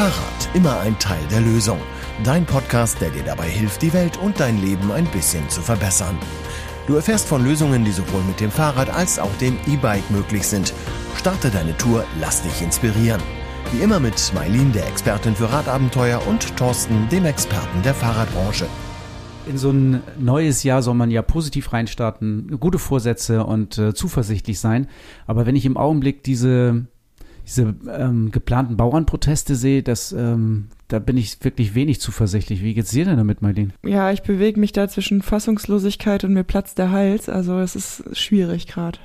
Fahrrad, immer ein Teil der Lösung. Dein Podcast, der dir dabei hilft, die Welt und dein Leben ein bisschen zu verbessern. Du erfährst von Lösungen, die sowohl mit dem Fahrrad als auch dem E-Bike möglich sind. Starte deine Tour, lass dich inspirieren. Wie immer mit Mailin, der Expertin für Radabenteuer, und Thorsten, dem Experten der Fahrradbranche. In so ein neues Jahr soll man ja positiv reinstarten, gute Vorsätze und äh, zuversichtlich sein. Aber wenn ich im Augenblick diese diese ähm, geplanten Bauernproteste sehe, das, ähm, da bin ich wirklich wenig zuversichtlich. Wie geht's dir denn damit, Marlene? Ja, ich bewege mich da zwischen Fassungslosigkeit und mir platzt der Hals. Also es ist schwierig gerade.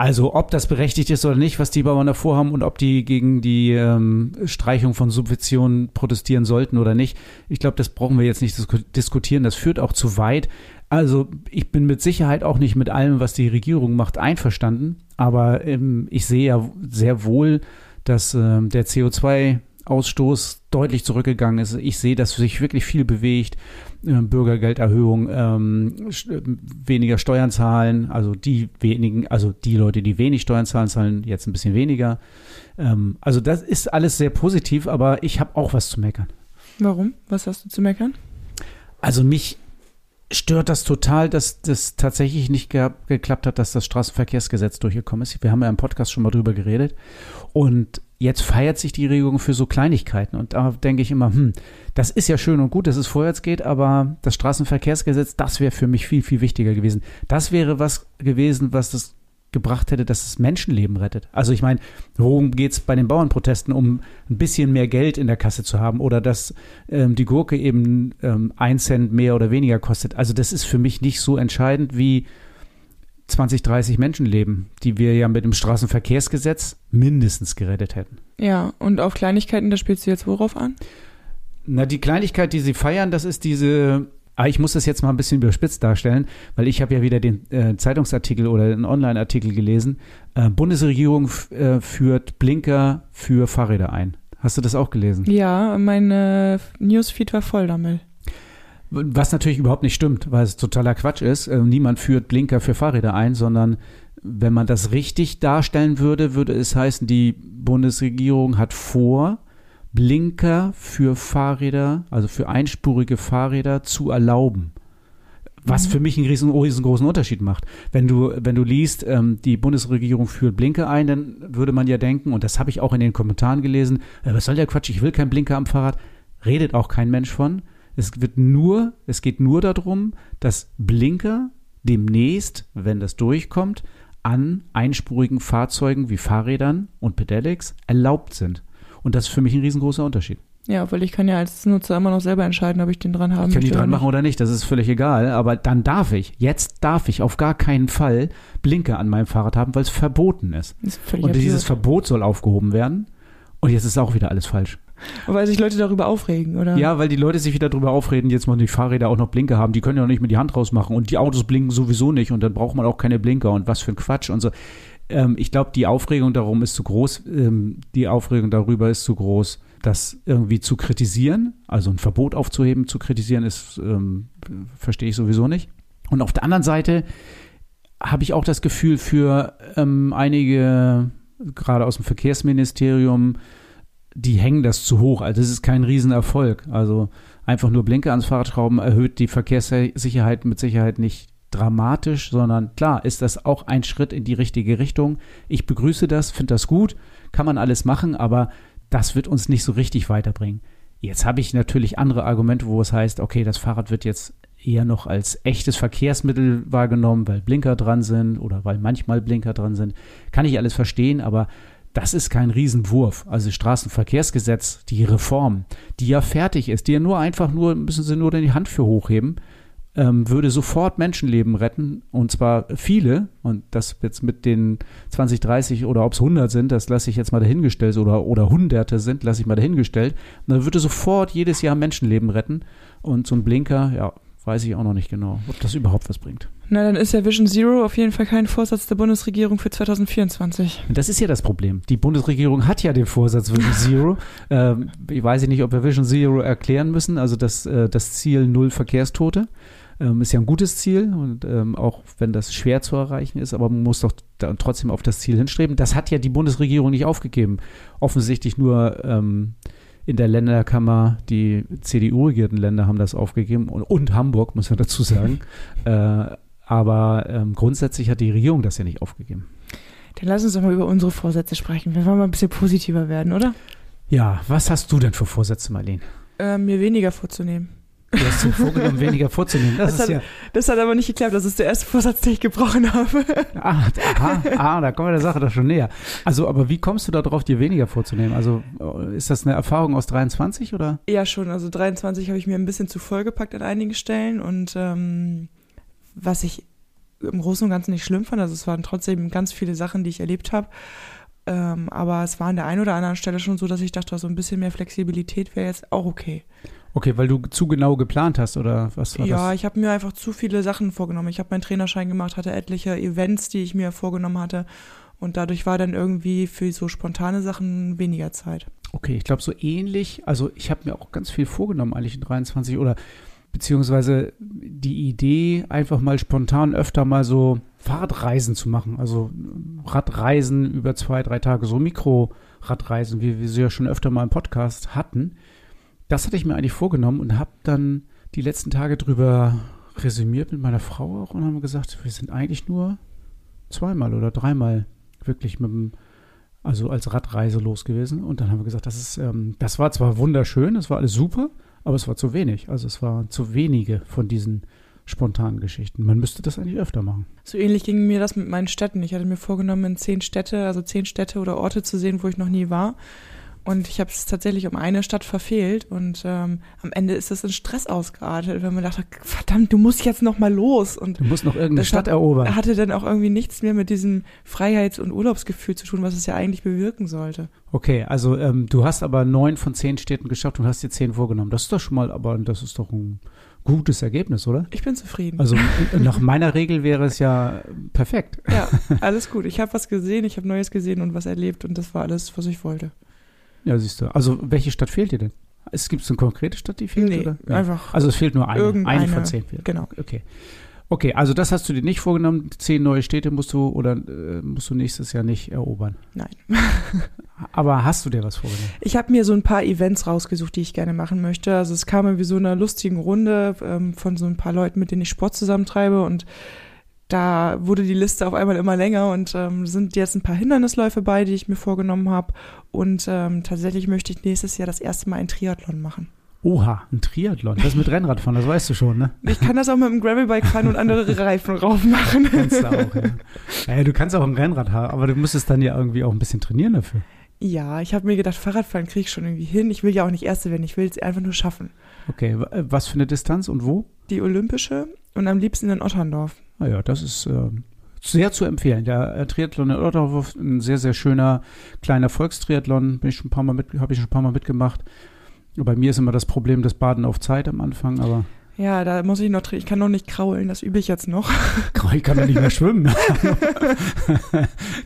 Also ob das berechtigt ist oder nicht, was die Bauern davor haben und ob die gegen die ähm, Streichung von Subventionen protestieren sollten oder nicht, ich glaube, das brauchen wir jetzt nicht diskutieren. Das führt auch zu weit. Also ich bin mit Sicherheit auch nicht mit allem, was die Regierung macht, einverstanden. Aber ähm, ich sehe ja sehr wohl, dass äh, der CO2-Ausstoß deutlich zurückgegangen ist. Ich sehe, dass sich wirklich viel bewegt. Äh, Bürgergelderhöhung, ähm, weniger Steuern zahlen, also die wenigen, also die Leute, die wenig Steuern zahlen, zahlen jetzt ein bisschen weniger. Ähm, also das ist alles sehr positiv, aber ich habe auch was zu meckern. Warum? Was hast du zu meckern? Also mich stört das total, dass das tatsächlich nicht ge geklappt hat, dass das Straßenverkehrsgesetz durchgekommen ist. Wir haben ja im Podcast schon mal drüber geredet. Und jetzt feiert sich die Regierung für so Kleinigkeiten. Und da denke ich immer, hm, das ist ja schön und gut, dass es vorwärts geht, aber das Straßenverkehrsgesetz, das wäre für mich viel, viel wichtiger gewesen. Das wäre was gewesen, was das gebracht hätte, dass es Menschenleben rettet. Also ich meine, worum geht es bei den Bauernprotesten? Um ein bisschen mehr Geld in der Kasse zu haben oder dass ähm, die Gurke eben ähm, ein Cent mehr oder weniger kostet. Also das ist für mich nicht so entscheidend wie 20, 30 Menschenleben, die wir ja mit dem Straßenverkehrsgesetz mindestens gerettet hätten. Ja, und auf Kleinigkeiten, da spielst du jetzt worauf an? Na, die Kleinigkeit, die sie feiern, das ist diese aber ah, ich muss das jetzt mal ein bisschen überspitzt darstellen, weil ich habe ja wieder den äh, Zeitungsartikel oder den Online-Artikel gelesen. Äh, Bundesregierung äh, führt Blinker für Fahrräder ein. Hast du das auch gelesen? Ja, mein Newsfeed war voll damit. Was natürlich überhaupt nicht stimmt, weil es totaler Quatsch ist. Äh, niemand führt Blinker für Fahrräder ein, sondern wenn man das richtig darstellen würde, würde es heißen, die Bundesregierung hat vor, Blinker für Fahrräder, also für einspurige Fahrräder zu erlauben. Was mhm. für mich einen riesen, riesengroßen Unterschied macht. Wenn du, wenn du liest, ähm, die Bundesregierung führt Blinker ein, dann würde man ja denken, und das habe ich auch in den Kommentaren gelesen, äh, was soll der Quatsch, ich will keinen Blinker am Fahrrad. Redet auch kein Mensch von. Es wird nur, es geht nur darum, dass Blinker demnächst, wenn das durchkommt, an einspurigen Fahrzeugen wie Fahrrädern und Pedelecs erlaubt sind. Und das ist für mich ein riesengroßer Unterschied. Ja, weil ich kann ja als Nutzer immer noch selber entscheiden, ob ich den dran haben Ich kann die dran machen oder nicht, das ist völlig egal. Aber dann darf ich, jetzt darf ich auf gar keinen Fall Blinker an meinem Fahrrad haben, weil es verboten ist. ist und absurd. dieses Verbot soll aufgehoben werden. Und jetzt ist auch wieder alles falsch. Weil sich Leute darüber aufregen, oder? Ja, weil die Leute sich wieder darüber aufreden, jetzt mal die Fahrräder auch noch Blinker haben. Die können ja auch nicht mehr die Hand rausmachen. Und die Autos blinken sowieso nicht. Und dann braucht man auch keine Blinker. Und was für ein Quatsch und so. Ähm, ich glaube, die Aufregung darum ist zu groß. Ähm, die Aufregung darüber ist zu groß, das irgendwie zu kritisieren, also ein Verbot aufzuheben, zu kritisieren, ist, ähm, verstehe ich sowieso nicht. Und auf der anderen Seite habe ich auch das Gefühl für ähm, einige, gerade aus dem Verkehrsministerium, die hängen das zu hoch. Also es ist kein Riesenerfolg. Also einfach nur Blinker ans Fahrrad schrauben erhöht die Verkehrssicherheit mit Sicherheit nicht dramatisch, sondern klar ist das auch ein Schritt in die richtige Richtung. Ich begrüße das, finde das gut, kann man alles machen, aber das wird uns nicht so richtig weiterbringen. Jetzt habe ich natürlich andere Argumente, wo es heißt, okay, das Fahrrad wird jetzt eher noch als echtes Verkehrsmittel wahrgenommen, weil Blinker dran sind oder weil manchmal Blinker dran sind. Kann ich alles verstehen, aber das ist kein Riesenwurf. Also Straßenverkehrsgesetz, die Reform, die ja fertig ist, die ja nur einfach nur, müssen sie nur die Hand für hochheben ähm, würde sofort Menschenleben retten und zwar viele und das jetzt mit den 20, 30 oder ob es 100 sind, das lasse ich jetzt mal dahingestellt oder, oder Hunderte sind, lasse ich mal dahingestellt. Und dann würde sofort jedes Jahr Menschenleben retten und so ein Blinker, ja, weiß ich auch noch nicht genau, ob das überhaupt was bringt. Na, dann ist ja Vision Zero auf jeden Fall kein Vorsatz der Bundesregierung für 2024. Das ist ja das Problem. Die Bundesregierung hat ja den Vorsatz Vision Zero. ähm, ich weiß nicht, ob wir Vision Zero erklären müssen, also das, äh, das Ziel Null Verkehrstote. Ähm, ist ja ein gutes Ziel und ähm, auch wenn das schwer zu erreichen ist, aber man muss doch trotzdem auf das Ziel hinstreben. Das hat ja die Bundesregierung nicht aufgegeben. Offensichtlich nur ähm, in der Länderkammer, die CDU-regierten Länder haben das aufgegeben und, und Hamburg, muss man dazu sagen. äh, aber ähm, grundsätzlich hat die Regierung das ja nicht aufgegeben. Dann lass uns doch mal über unsere Vorsätze sprechen. Wir wollen mal ein bisschen positiver werden, oder? Ja, was hast du denn für Vorsätze, Marlene? Äh, mir weniger vorzunehmen. Du hast dir vorgenommen, weniger vorzunehmen. Das, Das, ist hat, ja. das hat aber nicht geklappt. Das ist der erste Vorsatz, den ich gebrochen habe. Ah, aha, ah, da kommen wir der Sache doch schon näher. Also, aber wie kommst du da drauf, dir weniger vorzunehmen? Also, äh, ist das eine Erfahrung aus 23 oder? Ja, schon. Also 23 habe ich mir ein bisschen zu voll gepackt an einigen Stellen und ähm, was ich im Großen und Ganzen nicht schlimm fand, also es waren trotzdem ganz viele Sachen, die ich erlebt habe. Ähm, aber es war an der einen oder anderen Stelle schon so, dass ich dachte, so ein bisschen mehr Flexibilität wäre jetzt auch okay. Okay, weil du zu genau geplant hast oder was war ja, das? ich habe mir einfach zu viele Sachen vorgenommen. Ich habe meinen Trainerschein gemacht, hatte etliche Events, die ich mir vorgenommen hatte. Und dadurch war dann irgendwie für so spontane Sachen weniger Zeit. Okay, ich glaube so ähnlich. Also ich habe mir auch ganz viel vorgenommen eigentlich in 23 oder beziehungsweise die Idee, einfach mal spontan öfter mal so Fahrradreisen zu machen. Also Radreisen über zwei, drei Tage, so Mikro-Radreisen, wie wir sie ja schon öfter mal im Podcast hatten. Das hatte ich mir eigentlich vorgenommen und habe dann die letzten Tage drüber resümiert mit meiner Frau auch und haben gesagt, wir sind eigentlich nur zweimal oder dreimal wirklich mit dem also als Radreise los gewesen. Und dann haben wir gesagt, das ist, ähm, das war zwar wunderschön, das war alles super, aber es war zu wenig. Also es war zu wenige von diesen spontanen Geschichten. Man müsste das eigentlich öfter machen. So ähnlich ging mir das mit meinen Städten. Ich hatte mir vorgenommen, in zehn Städte, also zehn Städte oder Orte zu sehen, wo ich noch nie war. Und ich habe es tatsächlich um eine Stadt verfehlt und ähm, am Ende ist es in Stress ausgeartet, weil man dachte, verdammt, du musst jetzt noch mal los. Und Du musst noch irgendeine Stadt hat- erobern. hatte dann auch irgendwie nichts mehr mit diesem Freiheits- und Urlaubsgefühl zu tun, was es ja eigentlich bewirken sollte. Okay, also ähm, du hast aber neun von zehn Städten geschafft und hast dir zehn vorgenommen. Das ist doch schon mal, aber das ist doch ein gutes Ergebnis, oder? Ich bin zufrieden. Also nach meiner Regel wäre es ja perfekt. ja, alles gut. Ich habe was gesehen, ich habe Neues gesehen und was erlebt und das war alles, was ich wollte. Ja, siehst du. Also welche Stadt fehlt dir denn? Es gibt eine konkrete Stadt, die fehlt, Nee, oder? einfach Also es fehlt nur eine. irgendeine. Eine von zehn fehlt. Genau. Okay. Okay, also das hast du dir nicht vorgenommen. Zehn neue Städte musst du oder äh, musst du nächstes Jahr nicht erobern. Nein. Aber hast du dir was vorgenommen? Ich habe mir so ein paar Events rausgesucht, die ich gerne machen möchte. Also es kam mir wie so einer lustigen Runde ähm, von so ein paar Leuten, mit denen ich Sport zusammentreibe und da wurde die Liste auf einmal immer länger und ähm, sind jetzt ein paar Hindernisläufe bei, die ich mir vorgenommen habe. Und ähm, tatsächlich möchte ich nächstes Jahr das erste Mal ein Triathlon machen. Oha, ein Triathlon. Das mit Rennradfahren, das weißt du schon, ne? Ich kann das auch mit dem Gravelbike fahren und andere Reifen rauf machen. Kannst du auch, ja. Naja, du kannst auch ein Rennrad haben, aber du müsstest dann ja irgendwie auch ein bisschen trainieren dafür. Ja, ich habe mir gedacht, Fahrradfahren kriege ich schon irgendwie hin. Ich will ja auch nicht Erste werden, ich will es einfach nur schaffen. Okay, äh, was für eine Distanz und wo? Die Olympische und am liebsten in Otterndorf. Naja, das ist ähm, sehr zu empfehlen. Der äh, Triathlon in Otterhof, ein sehr, sehr schöner kleiner Volkstriathlon. Bin ich schon ein paar Mal mit, habe ich schon ein paar Mal mitgemacht. Bei mir ist immer das Problem das Baden auf Zeit am Anfang, aber Ja, da muss ich noch, ich kann noch nicht kraulen, das übe ich jetzt noch. ich kann doch nicht mehr schwimmen.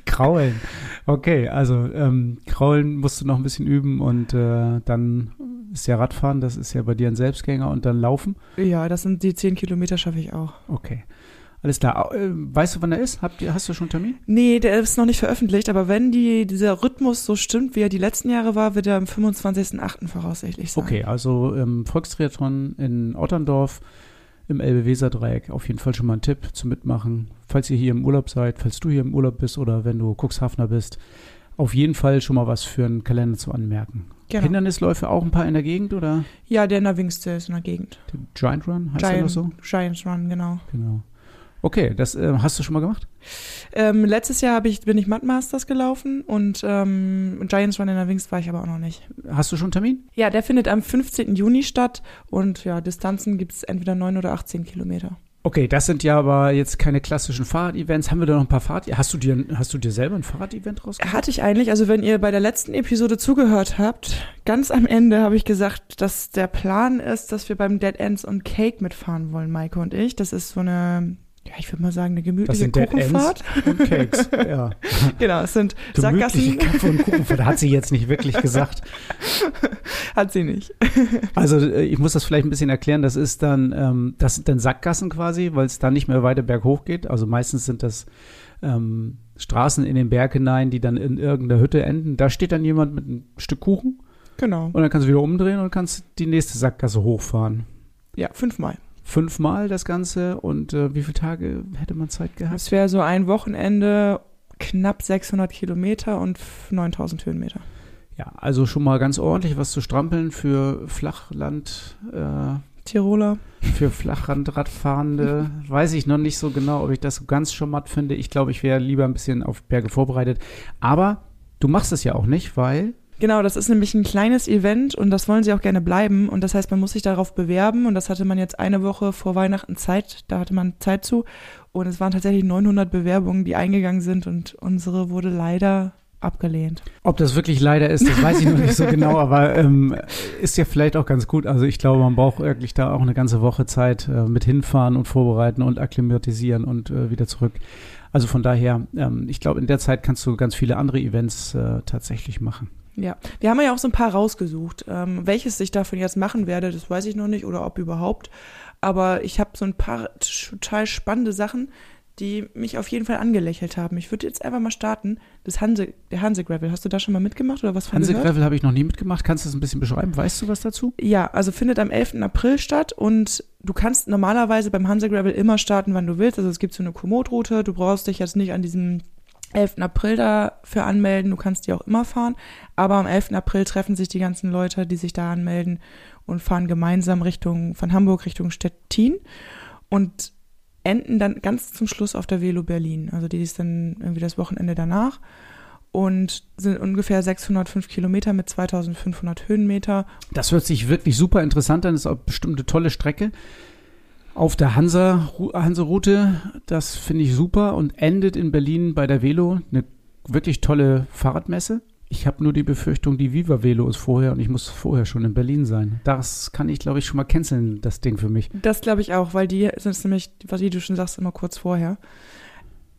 Kraulen. Okay, also ähm, Kraulen musst du noch ein bisschen üben und äh, dann ist ja Radfahren, das ist ja bei dir ein Selbstgänger und dann Laufen. Ja, das sind die zehn Kilometer schaffe ich auch. Okay. Alles klar. Äh, Weißt du, wann er ist? Habt ihr, hast du schon einen Termin? Nee, der ist noch nicht veröffentlicht, aber wenn die, dieser Rhythmus so stimmt, wie er die letzten Jahre war, wird er am 25.08. voraussichtlich sein. Okay, also ähm, Volkstriathlon in Otterndorf im Elbe-Weser-Dreieck. Auf jeden Fall schon mal ein Tipp zum Mitmachen. Falls ihr hier im Urlaub seid, falls du hier im Urlaub bist oder wenn du Cuxhavener bist, auf jeden Fall schon mal was für einen Kalender zu anmerken. Genau. Hindernisläufe auch ein paar in der Gegend oder? Ja, der Navingste ist in der Gegend. Der Giant Run, heißt der noch Giant, so? Giants Run, genau. Genau. Okay, das äh, hast du schon mal gemacht? Ähm, letztes Jahr ich, bin ich Mud Masters gelaufen und ähm, Giants Run in der Wings war ich aber auch noch nicht. Hast du schon einen Termin? Ja, der findet am 15. Juni statt und ja, Distanzen gibt's entweder 9 oder 18 Kilometer. Okay, das sind ja aber jetzt keine klassischen Fahrrad-Events. Haben wir da noch ein paar Fahrrad? Hast du dir, hast du dir selber ein Fahrrad-Event rausgesucht? Hatte ich eigentlich, also wenn ihr bei der letzten Episode zugehört habt, ganz am Ende habe ich gesagt, dass der Plan ist, dass wir beim Dead Ends und Cake mitfahren wollen, Maike und ich. Das ist so eine, ja, ich würde mal sagen, eine Das gemütliche sind Dead Kuchenfahrt. und Cakes. Ja. Genau, es sind Gemütliche Sackgassen. Kaffee und Kuchenfahrt. Hat sie jetzt nicht wirklich gesagt. Hat sie nicht. Also äh, ich muss das vielleicht ein bisschen erklären. Das ist dann, ähm, das sind dann Sackgassen quasi, weil es dann nicht mehr weiter berghoch geht. Also meistens sind das ähm, Straßen in den Berg hinein, die dann in irgendeiner Hütte enden. Da steht dann jemand mit einem Stück Kuchen Genau. Und dann kannst du wieder umdrehen und kannst die nächste Sackgasse hochfahren. Ja, fünfmal. Fünfmal das Ganze und äh, wie viele Tage hätte man Zeit gehabt? Es wäre so ein Wochenende, knapp 600 Kilometer und 9000 Höhenmeter. Ja, also schon mal ganz ordentlich was zu strampeln für Flachland. Äh, Tiroler. Für Flachlandradfahrende weiß ich noch nicht so genau, ob ich das so ganz schon matt finde. Ich glaube, ich wäre lieber ein bisschen auf Berge vorbereitet. Aber du machst es ja auch nicht, weil Genau, das ist nämlich ein kleines Event und das wollen sie auch gerne bleiben. Und das heißt, man muss sich darauf bewerben und das hatte man jetzt eine Woche vor Weihnachten Zeit, da hatte man Zeit zu. Und es waren tatsächlich 900 Bewerbungen, die eingegangen sind und unsere wurde leider abgelehnt. Ob das wirklich leider ist, das weiß ich noch nicht so genau, aber ähm, ist ja vielleicht auch ganz gut. Also ich glaube, man braucht wirklich da auch eine ganze Woche Zeit äh, mit hinfahren und vorbereiten und akklimatisieren und äh, wieder zurück. Also von daher, ähm, ich glaube, in der Zeit kannst du ganz viele andere Events äh, tatsächlich machen. Ja, wir haben ja auch so ein paar rausgesucht. Ähm, welches ich davon jetzt machen werde, das weiß ich noch nicht oder ob überhaupt. Aber ich habe so ein paar total spannende Sachen, die mich auf jeden Fall angelächelt haben. Ich würde jetzt einfach mal starten. Das Hanse, der Hanse Gravel. Hast du da schon mal mitgemacht oder was von Hanse Gravel habe ich noch nie mitgemacht. Kannst du das ein bisschen beschreiben? Weißt du was dazu? Ja, also findet am 11. April statt und du kannst normalerweise beim Hanse Gravel immer starten, wann du willst. Also es gibt so eine Komoot-Route. Du brauchst dich jetzt nicht an diesem 11. April dafür anmelden. Du kannst die auch immer fahren. Aber am 11. April treffen sich die ganzen Leute, die sich da anmelden und fahren gemeinsam Richtung, von Hamburg Richtung Stettin und enden dann ganz zum Schluss auf der Velo Berlin. Also die ist dann irgendwie das Wochenende danach und sind ungefähr 605 Kilometer mit 2500 Höhenmeter. Das hört sich wirklich super interessant an. Das ist auch bestimmt eine tolle Strecke auf der Hansa, Hansa-Route. Das finde ich super und endet in Berlin bei der Velo. Eine wirklich tolle Fahrradmesse. Ich habe nur die Befürchtung, die Viva Velo ist vorher und ich muss vorher schon in Berlin sein. Das kann ich, glaube ich, schon mal canceln, das Ding für mich. Das glaube ich auch, weil die sind nämlich, was du schon sagst, immer kurz vorher.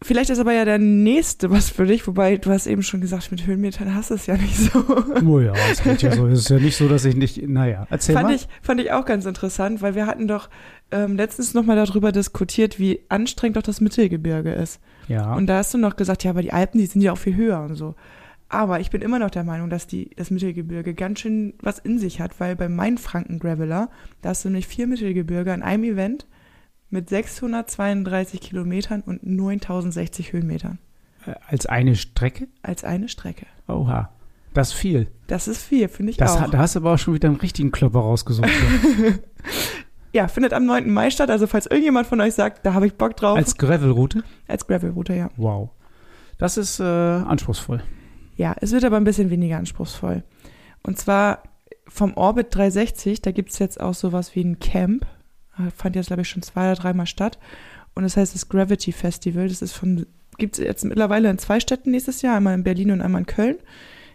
Vielleicht ist aber ja der nächste was für dich, wobei du hast eben schon gesagt, mit Höhenmetern hast du es ja nicht so. Oh ja, es geht ja so. Es ist ja nicht so, dass ich nicht, naja, erzähl fand mal. Ich, fand ich auch ganz interessant, weil wir hatten doch ähm, letztens nochmal darüber diskutiert, wie anstrengend doch das Mittelgebirge ist. Ja. Und da hast du noch gesagt, ja, aber die Alpen, die sind ja auch viel höher und so. Aber ich bin immer noch der Meinung, dass die, das Mittelgebirge ganz schön was in sich hat, weil bei Mainfranken Graveler, da hast du nämlich vier Mittelgebirge an einem Event mit 632 Kilometern und 9060 Höhenmetern. Äh, Als eine Strecke? Als eine Strecke. Oha. Das ist viel. Das ist viel, finde ich Das, auch. da hast du aber auch schon wieder einen richtigen Klopper rausgesucht. ja, findet am 9. Mai statt. Also falls irgendjemand von euch sagt, da habe ich Bock drauf. Als Gravelroute? als Gravelroute, ja. Wow. Das ist äh, anspruchsvoll. Ja, es wird aber ein bisschen weniger anspruchsvoll. Und zwar vom Orbit 360, da gibt's jetzt auch sowas wie ein Camp. Fand jetzt, glaube ich, schon zwei oder dreimal statt. Und das heißt das Gravity Festival. Das ist von, gibt's jetzt mittlerweile in zwei Städten nächstes Jahr, einmal in Berlin und einmal in Köln.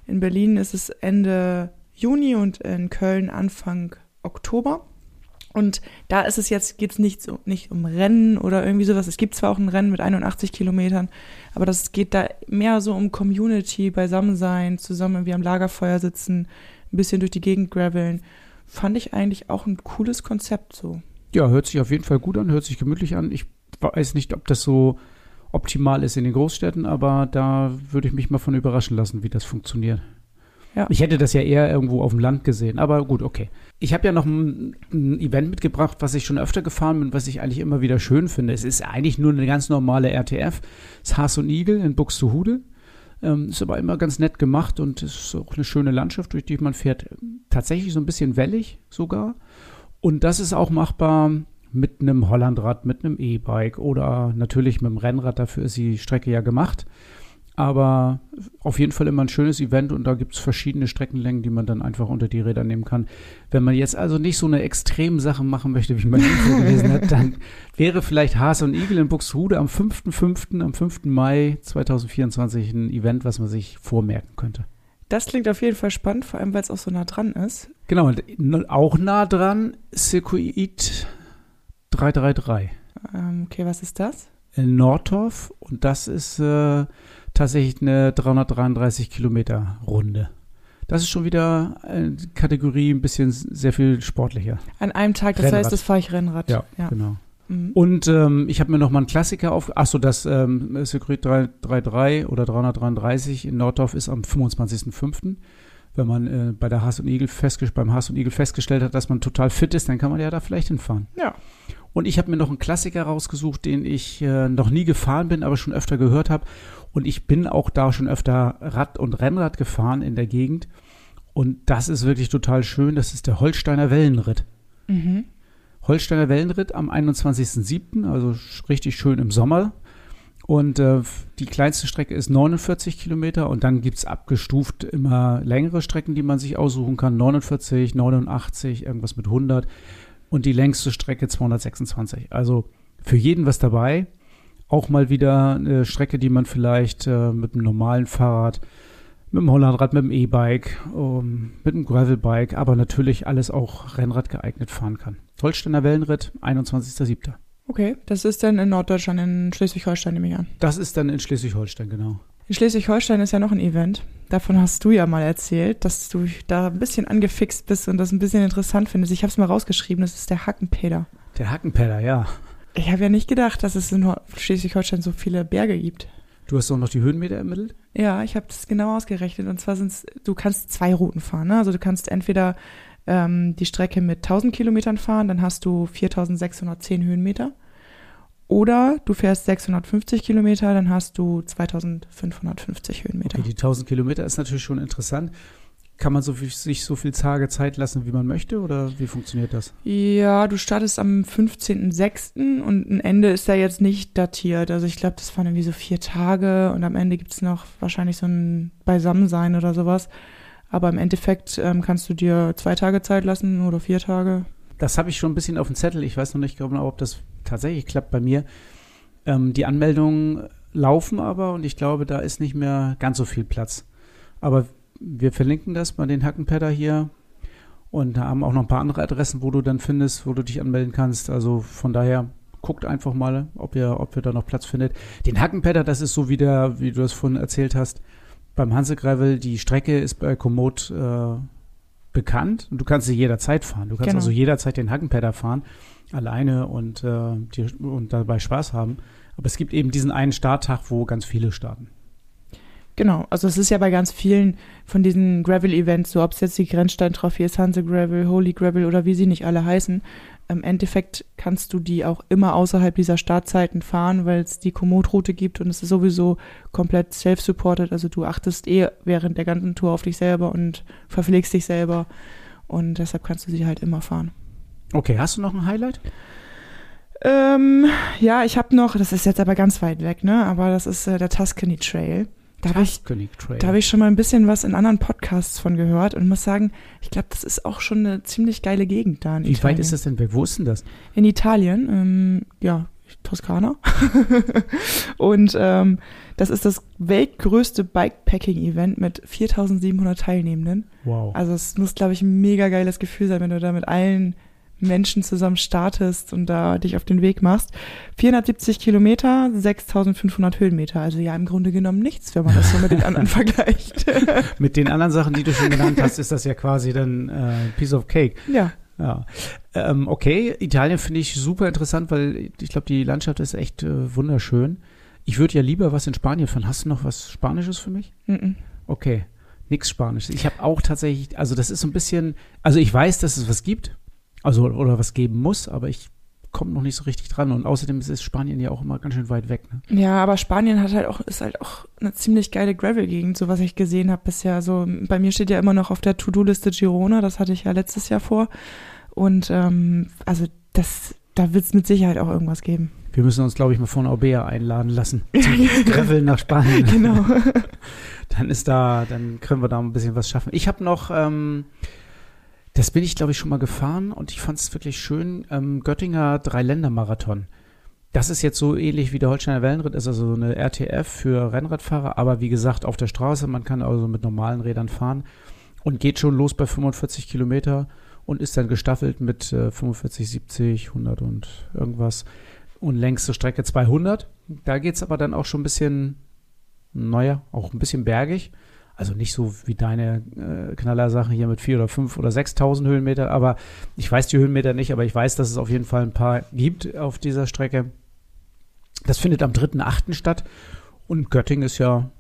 In Berlin ist es Ende Juni und in Köln Anfang Oktober. Und da ist es jetzt, geht's nicht so, nicht um Rennen oder irgendwie sowas. Es gibt zwar auch ein Rennen mit 81 Kilometern, aber das geht da mehr so um Community, Beisammensein, zusammen irgendwie am Lagerfeuer sitzen, ein bisschen durch die Gegend graveln. Fand ich eigentlich auch ein cooles Konzept so. Ja, hört sich auf jeden Fall gut an, hört sich gemütlich an. Ich weiß nicht, ob das so optimal ist in den Großstädten, aber da würde ich mich mal von überraschen lassen, wie das funktioniert. Ja. Ich hätte das ja eher irgendwo auf dem Land gesehen, aber gut, okay. Ich habe ja noch ein, ein Event mitgebracht, was ich schon öfter gefahren bin, was ich eigentlich immer wieder schön finde. Es ist eigentlich nur eine ganz normale RTF. Das Haas und Igel in Buxtehude. Ähm, ist aber immer ganz nett gemacht und ist auch eine schöne Landschaft, durch die man fährt. Tatsächlich so ein bisschen wellig sogar. Und das ist auch machbar mit einem Hollandrad, mit einem E-Bike oder natürlich mit dem Rennrad. Dafür ist die Strecke ja gemacht. Aber auf jeden Fall immer ein schönes Event und da gibt es verschiedene Streckenlängen, die man dann einfach unter die Räder nehmen kann. Wenn man jetzt also nicht so eine extreme Sache machen möchte, wie man gelesen hat, dann wäre vielleicht Haas und Igel in Buxtehude am 5.5., am 5. Mai 2024 ein Event, was man sich vormerken könnte. Das klingt auf jeden Fall spannend, vor allem weil es auch so nah dran ist. Genau, auch nah dran Circuit 333 Ähm, okay, was ist das? In Nordorf und das ist äh, tatsächlich eine 333 Kilometer Runde. Das ist schon wieder eine Kategorie ein bisschen sehr viel sportlicher. An einem Tag, das Rennrad. heißt, das fahre ich Rennrad. ja. genau. Mhm. Und ähm, ich habe mir noch mal einen Klassiker auf. Achso, das ähm, Circuit 333 oder 333 in Nordorf ist am 25.05. wenn man äh, bei der Haas und Igel beim Haas und Igel festgestellt hat, dass man total fit ist, dann kann man ja da vielleicht hinfahren. Ja. Und ich habe mir noch einen Klassiker rausgesucht, den ich äh, noch nie gefahren bin, aber schon öfter gehört habe. Und ich bin auch da schon öfter Rad- und Rennrad gefahren in der Gegend. Und das ist wirklich total schön. Das ist der Holsteiner Wellenritt. Mhm. Holsteiner Wellenritt am 21.07., also richtig schön im Sommer. Und äh, die kleinste Strecke ist 49 Kilometer und dann gibt es abgestuft immer längere Strecken, die man sich aussuchen kann. 49, 89, irgendwas mit 100 und die längste Strecke 226. Also für jeden was dabei. Auch mal wieder eine Strecke, die man vielleicht äh, mit einem normalen Fahrrad, mit dem Hollandrad, mit dem E-Bike, um, mit dem Gravelbike, aber natürlich alles auch Rennrad geeignet fahren kann. Holsteiner Wellenritt, 21.07. Okay, das ist dann in Norddeutschland, in Schleswig-Holstein, nehme ich an. Das ist dann in Schleswig-Holstein, genau. In Schleswig-Holstein ist ja noch ein Event. Davon hast du ja mal erzählt, dass du da ein bisschen angefixt bist und das ein bisschen interessant findest. Ich habe es mal rausgeschrieben, das ist der Hackenpeter. Der Hackenpeter, ja. Ich habe ja nicht gedacht, dass es in Schleswig-Holstein so viele Berge gibt. Du hast doch noch die Höhenmeter ermittelt? Ja, ich habe das genau ausgerechnet. Und zwar sind es, du kannst zwei Routen fahren. Ne? Also du kannst entweder ähm, die Strecke mit 1000 Kilometern fahren, dann hast du 4610 Höhenmeter. Oder du fährst 650 Kilometer, dann hast du 2550 Höhenmeter. Okay, die 1000 Kilometer ist natürlich schon interessant. Kann man so viel, sich so viel Tage Zeit lassen, wie man möchte, oder wie funktioniert das? Ja, du startest am 15.06. und ein Ende ist da jetzt nicht datiert. Also ich glaube, das waren irgendwie so vier Tage und am Ende gibt es noch wahrscheinlich so ein Beisammensein oder sowas. Aber im Endeffekt ähm, kannst du dir zwei Tage Zeit lassen oder vier Tage. Das habe ich schon ein bisschen auf dem Zettel. Ich weiß noch nicht genau, ob das tatsächlich klappt bei mir. Ähm, die Anmeldungen laufen aber und ich glaube, da ist nicht mehr ganz so viel Platz. Aber wir verlinken das bei den Hackenpadder hier und haben auch noch ein paar andere Adressen, wo du dann findest, wo du dich anmelden kannst. Also von daher guckt einfach mal, ob ihr, ob ihr da noch Platz findet. Den Hackenpadder, das ist so wie der, wie du das vorhin erzählt hast, beim Hanse Gravel, die Strecke ist bei Komoot äh, bekannt und du kannst sie jederzeit fahren. Du kannst Genau. also jederzeit den Hackenpadder fahren, alleine und, äh, dir, und dabei Spaß haben. Aber es gibt eben diesen einen Starttag, wo ganz viele starten. Genau, also es ist ja bei ganz vielen von diesen Gravel-Events, so ob es jetzt die Grenzstein-Trophy ist, Hanse Gravel, Holy Gravel oder wie sie nicht alle heißen, im Endeffekt kannst du die auch immer außerhalb dieser Startzeiten fahren, weil es die Komoot-Route gibt und es ist sowieso komplett self-supported, also du achtest eh während der ganzen Tour auf dich selber und verpflegst dich selber und deshalb kannst du sie halt immer fahren. Okay, hast du noch ein Highlight? Ähm, ja, ich habe noch, das ist jetzt aber ganz weit weg, ne, aber das ist äh, der Tuscany Trail. Da habe ich. Da habe ich schon mal ein bisschen was in anderen Podcasts von gehört und muss sagen, ich glaube, das ist auch schon eine ziemlich geile Gegend da in Wie Italien. weit ist das denn weg? Wo ist denn das? In Italien, ähm, ja, Toskana. und ähm, das ist das weltgrößte Bikepacking-Event mit 4700 Teilnehmenden. Wow. Also es muss, glaube ich, ein mega geiles Gefühl sein, wenn du da mit allen Menschen zusammen startest und da dich auf den Weg machst. 470 Kilometer, 6500 Höhenmeter. Also ja, im Grunde genommen nichts, wenn man das so mit den anderen vergleicht. Mit den anderen Sachen, die du schon genannt hast, ist das ja quasi dann äh, Piece of Cake. ja. Ja. Ähm, okay, Italien finde ich super interessant, weil ich glaube, die Landschaft ist echt äh, wunderschön. Ich würde ja lieber was in Spanien fahren. Hast du noch was Spanisches für mich? Mhm. Okay, nix Spanisches. Ich habe auch tatsächlich, also das ist so ein bisschen, also ich weiß, dass es was gibt, also oder was geben muss, aber ich komme noch nicht so richtig dran. Und außerdem ist Spanien ja auch immer ganz schön weit weg. Ne? Ja, aber Spanien hat halt auch, ist halt auch eine ziemlich geile Gravel-Gegend, so was ich gesehen habe bisher. So, bei mir steht ja immer noch auf der To-Do-Liste Girona, das hatte ich ja letztes Jahr vor. Und ähm, also das, da wird es mit Sicherheit auch irgendwas geben. Wir müssen uns, glaube ich, mal von Aubea einladen lassen. Gravel nach Spanien. Genau. dann ist da, dann können wir da ein bisschen was schaffen. Ich habe noch, ähm, das bin ich glaube ich schon mal gefahren und ich fand es wirklich schön, ähm, Göttinger Dreiländermarathon. Das ist jetzt so ähnlich wie der Holsteiner Wellenritt, ist also eine RTF für Rennradfahrer, aber wie gesagt auf der Straße, man kann also mit normalen Rädern fahren und geht schon los bei 45 Kilometer und ist dann gestaffelt mit äh, 45, 70, 100 und irgendwas und längste Strecke 200. Da geht's aber dann auch schon ein bisschen, naja, auch ein bisschen bergig. Also nicht so wie deine äh, Knallersachen hier mit 4 oder 5 oder 6.000 Höhenmeter, aber ich weiß die Höhenmeter nicht, aber ich weiß, dass es auf jeden Fall ein paar gibt auf dieser Strecke. Das findet am 3.8. statt und Göttingen ist ja,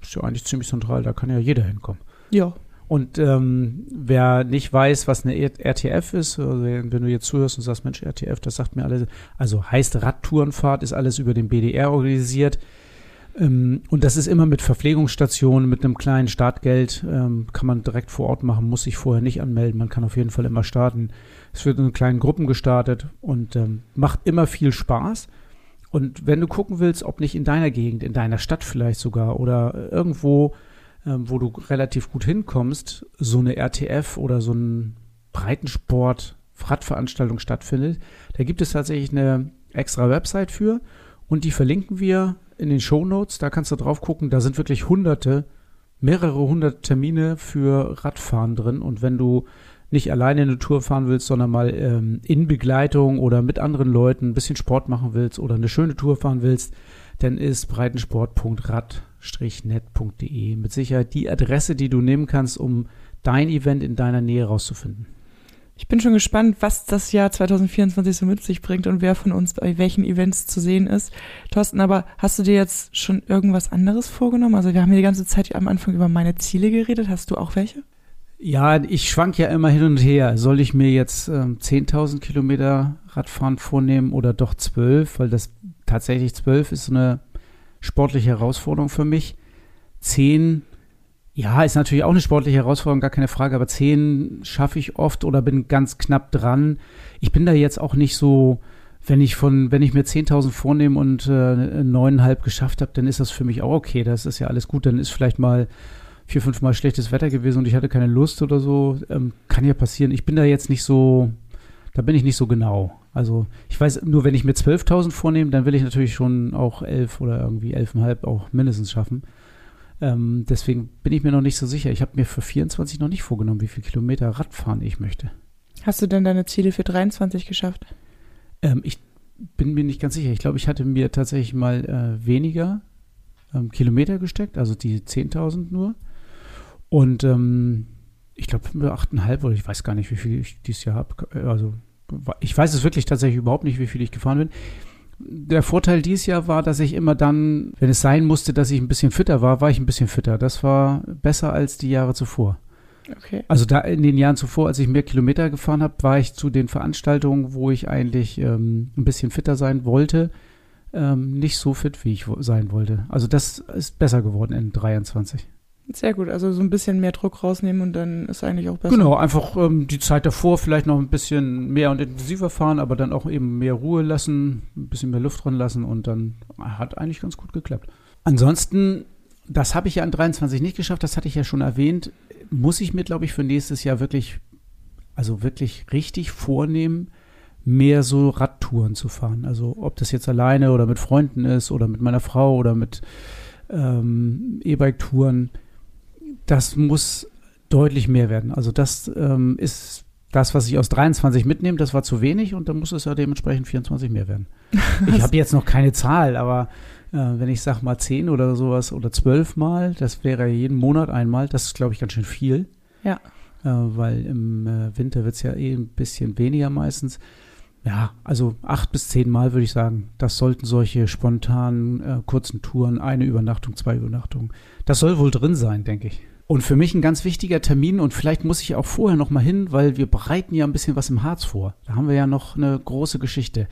ist ja eigentlich ziemlich zentral, da kann ja jeder hinkommen. ja. Und ähm, wer nicht weiß, was eine RTF ist, also wenn du jetzt zuhörst und sagst, Mensch, RTF, das sagt mir alles, also heißt Radtourenfahrt, ist alles über den BDR organisiert. Ähm, und das ist immer mit Verpflegungsstationen, mit einem kleinen Startgeld, ähm, kann man direkt vor Ort machen, muss sich vorher nicht anmelden, man kann auf jeden Fall immer starten. Es wird in kleinen Gruppen gestartet und ähm, macht immer viel Spaß. Und wenn du gucken willst, ob nicht in deiner Gegend, in deiner Stadt vielleicht sogar oder irgendwo ähm, wo du relativ gut hinkommst, so eine RTF oder so ein Breitensport Radveranstaltung stattfindet, da gibt es tatsächlich eine extra Website für und die verlinken wir in den Show Notes. Da kannst du drauf gucken. Da sind wirklich hunderte, mehrere hundert Termine für Radfahren drin. Und wenn du nicht alleine eine Tour fahren willst, sondern mal ähm, in Begleitung oder mit anderen Leuten ein bisschen Sport machen willst oder eine schöne Tour fahren willst, dann ist breitensport.rad net.de mit Sicherheit die Adresse, die du nehmen kannst, um dein Event in deiner Nähe rauszufinden. Ich bin schon gespannt, was das Jahr 2024 so mit sich bringt und wer von uns bei welchen Events zu sehen ist. Thorsten, aber hast du dir jetzt schon irgendwas anderes vorgenommen? Also wir haben hier die ganze Zeit am Anfang über meine Ziele geredet. Hast du auch welche? Ja, ich schwank ja immer hin und her. Soll ich mir jetzt ähm, 10.000 Kilometer Radfahren vornehmen oder doch 12? Weil das tatsächlich 12 ist so eine sportliche Herausforderung für mich. Zehn, ja, ist natürlich auch eine sportliche Herausforderung, gar keine Frage, aber zehn schaffe ich oft oder bin ganz knapp dran. Ich bin da jetzt auch nicht so, wenn ich von, wenn ich mir 10.000 vornehme und äh, neuneinhalb geschafft habe, dann ist das für mich auch okay. Das ist ja alles gut. Dann ist vielleicht mal vier, fünf Mal schlechtes Wetter gewesen und ich hatte keine Lust oder so. Ähm, kann ja passieren. Ich bin da jetzt nicht so, da bin ich nicht so genau. Also ich weiß, nur wenn ich mir 12.000 vornehme, dann will ich natürlich schon auch 11 oder irgendwie 11,5 auch mindestens schaffen. Ähm, deswegen bin ich mir noch nicht so sicher. Ich habe mir für 24 noch nicht vorgenommen, wie viele Kilometer Radfahren ich möchte. Hast du denn deine Ziele für 23 geschafft? Ähm, ich bin mir nicht ganz sicher. Ich glaube, ich hatte mir tatsächlich mal äh, weniger ähm, Kilometer gesteckt, also die 10.000 nur. Und ähm, ich glaube 8,5 oder ich weiß gar nicht, wie viel ich dieses Jahr habe. Also ich weiß es wirklich tatsächlich überhaupt nicht, wie viel ich gefahren bin. Der Vorteil dieses Jahr war, dass ich immer dann, wenn es sein musste, dass ich ein bisschen fitter war, war ich ein bisschen fitter. Das war besser als die Jahre zuvor. Okay. Also da in den Jahren zuvor, als ich mehr Kilometer gefahren habe, war ich zu den Veranstaltungen, wo ich eigentlich ähm, ein bisschen fitter sein wollte, ähm, nicht so fit, wie ich sein wollte. Also das ist besser geworden in 23. Sehr gut, also so ein bisschen mehr Druck rausnehmen und dann ist eigentlich auch besser. Genau, einfach ähm, die Zeit davor vielleicht noch ein bisschen mehr und intensiver fahren, aber dann auch eben mehr Ruhe lassen, ein bisschen mehr Luft dran lassen und dann hat eigentlich ganz gut geklappt. Ansonsten, das habe ich ja an 23 nicht geschafft, das hatte ich ja schon erwähnt, muss ich mir, glaube ich, für nächstes Jahr wirklich, also wirklich richtig vornehmen, mehr so Radtouren zu fahren. Also ob das jetzt alleine oder mit Freunden ist oder mit meiner Frau oder mit ähm, E-Bike-Touren das muss deutlich mehr werden. Also das ähm, ist das, was ich aus 23 mitnehme, das war zu wenig und dann muss es ja dementsprechend 24 mehr werden. Ich habe jetzt noch keine Zahl, aber äh, wenn ich sage mal 10 oder sowas oder 12 Mal, das wäre jeden Monat einmal, das ist, glaube ich, ganz schön viel. Ja. Äh, weil im äh, Winter wird es ja eh ein bisschen weniger meistens. Ja, also acht bis zehn Mal würde ich sagen, das sollten solche spontanen, äh, kurzen Touren, eine Übernachtung, zwei Übernachtungen, das soll wohl drin sein, denke ich. Und für mich ein ganz wichtiger Termin und vielleicht muss ich auch vorher noch mal hin, weil wir bereiten ja ein bisschen was im Harz vor. Da haben wir ja noch eine große Geschichte.